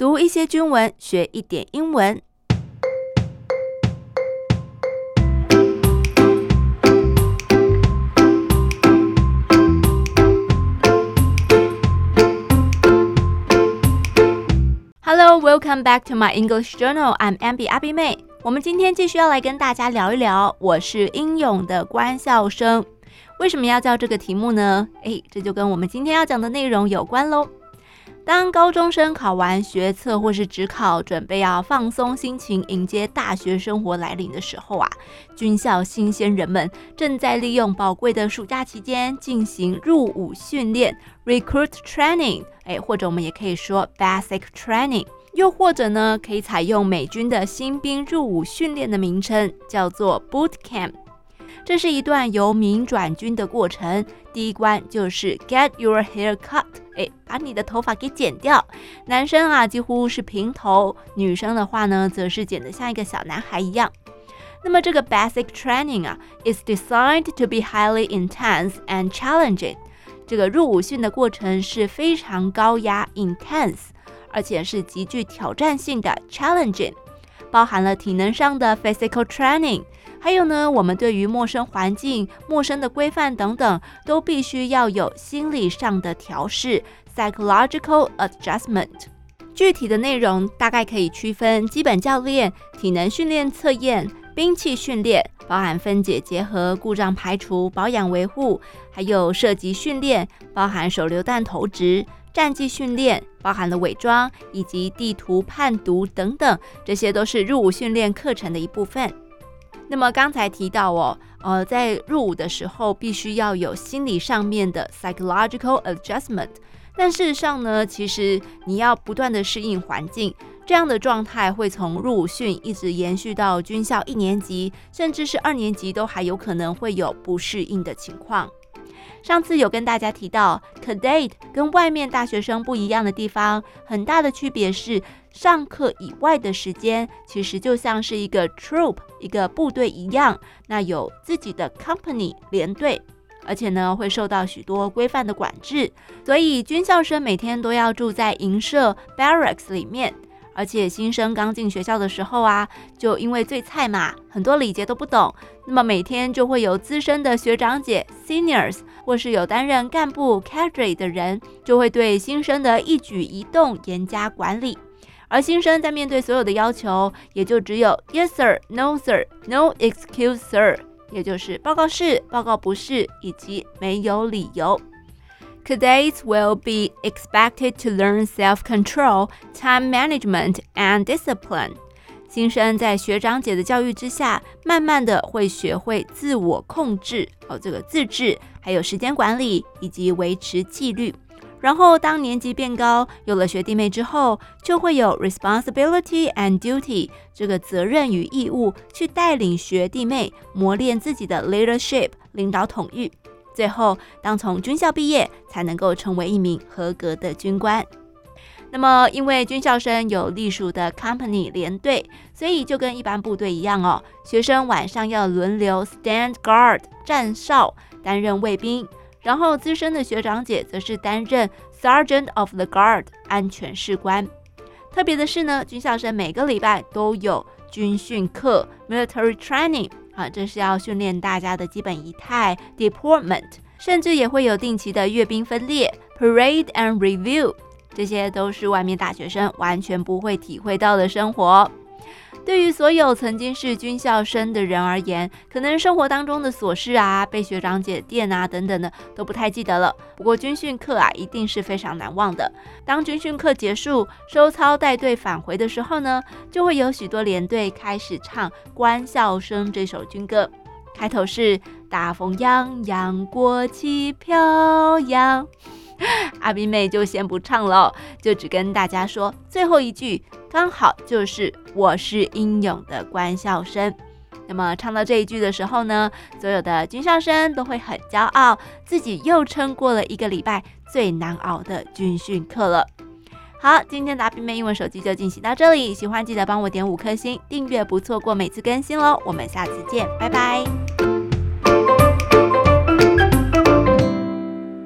读一些军文，学一点英文。Hello, welcome back to my English journal. I'm Abby 阿碧妹。我们今天继续要来跟大家聊一聊，我是英勇的官校生。为什么要叫这个题目呢？诶，这就跟我们今天要讲的内容有关喽。当高中生考完学测或是职考，准备要放松心情迎接大学生活来临的时候啊，军校新鲜人们正在利用宝贵的暑假期间进行入伍训练 （recruit training），诶，或者我们也可以说 basic training，又或者呢，可以采用美军的新兵入伍训练的名称，叫做 boot camp。这是一段由民转军的过程，第一关就是 get your hair cut，哎，把你的头发给剪掉。男生啊，几乎是平头；女生的话呢，则是剪得像一个小男孩一样。那么这个 basic training 啊，is designed to be highly intense and challenging。这个入伍训的过程是非常高压 intense，而且是极具挑战性的 challenging，包含了体能上的 physical training。还有呢，我们对于陌生环境、陌生的规范等等，都必须要有心理上的调试 （psychological adjustment）。具体的内容大概可以区分基本教练、体能训练测验、兵器训练，包含分解结合、故障排除、保养维护，还有射击训练，包含手榴弹投掷、战技训练，包含了伪装以及地图判读等等，这些都是入伍训练课程的一部分。那么刚才提到哦，呃，在入伍的时候必须要有心理上面的 psychological adjustment。但事实上呢，其实你要不断的适应环境，这样的状态会从入伍训一直延续到军校一年级，甚至是二年级都还有可能会有不适应的情况。上次有跟大家提到，cadet 跟外面大学生不一样的地方，很大的区别是，上课以外的时间，其实就像是一个 troop 一个部队一样，那有自己的 company 连队，而且呢会受到许多规范的管制，所以军校生每天都要住在营舍 barracks 里面。而且新生刚进学校的时候啊，就因为最菜嘛，很多礼节都不懂，那么每天就会有资深的学长姐 seniors，或是有担任干部 cadre 的人，就会对新生的一举一动严加管理。而新生在面对所有的要求，也就只有 yes sir、no sir、no excuse sir，也就是报告是、报告不是，以及没有理由。Cadets will be expected to learn self-control, time management, and discipline. 新生在学长姐的教育之下，慢慢的会学会自我控制哦，这个自制，还有时间管理以及维持纪律。然后当年级变高，有了学弟妹之后，就会有 responsibility and duty 这个责任与义务去带领学弟妹磨练自己的 leadership 领导统御。最后，当从军校毕业，才能够成为一名合格的军官。那么，因为军校生有隶属的 company 连队，所以就跟一般部队一样哦。学生晚上要轮流 stand guard 站哨，担任卫兵。然后，资深的学长姐则是担任 sergeant of the guard 安全士官。特别的是呢，军校生每个礼拜都有军训课 military training。啊，这是要训练大家的基本仪态 （deportment），甚至也会有定期的阅兵分列，parade and review，这些都是外面大学生完全不会体会到的生活。对于所有曾经是军校生的人而言，可能生活当中的琐事啊，被学长姐电啊等等的都不太记得了。不过军训课啊，一定是非常难忘的。当军训课结束，收操带队返回的时候呢，就会有许多连队开始唱《官校生》这首军歌，开头是“大风扬扬，国旗飘扬”。阿斌妹就先不唱了，就只跟大家说最后一句，刚好就是“我是英勇的官校生”。那么唱到这一句的时候呢，所有的军校生都会很骄傲，自己又撑过了一个礼拜最难熬的军训课了。好，今天的阿斌妹英文手机就进行到这里，喜欢记得帮我点五颗星，订阅不错过每次更新喽。我们下次见，拜拜。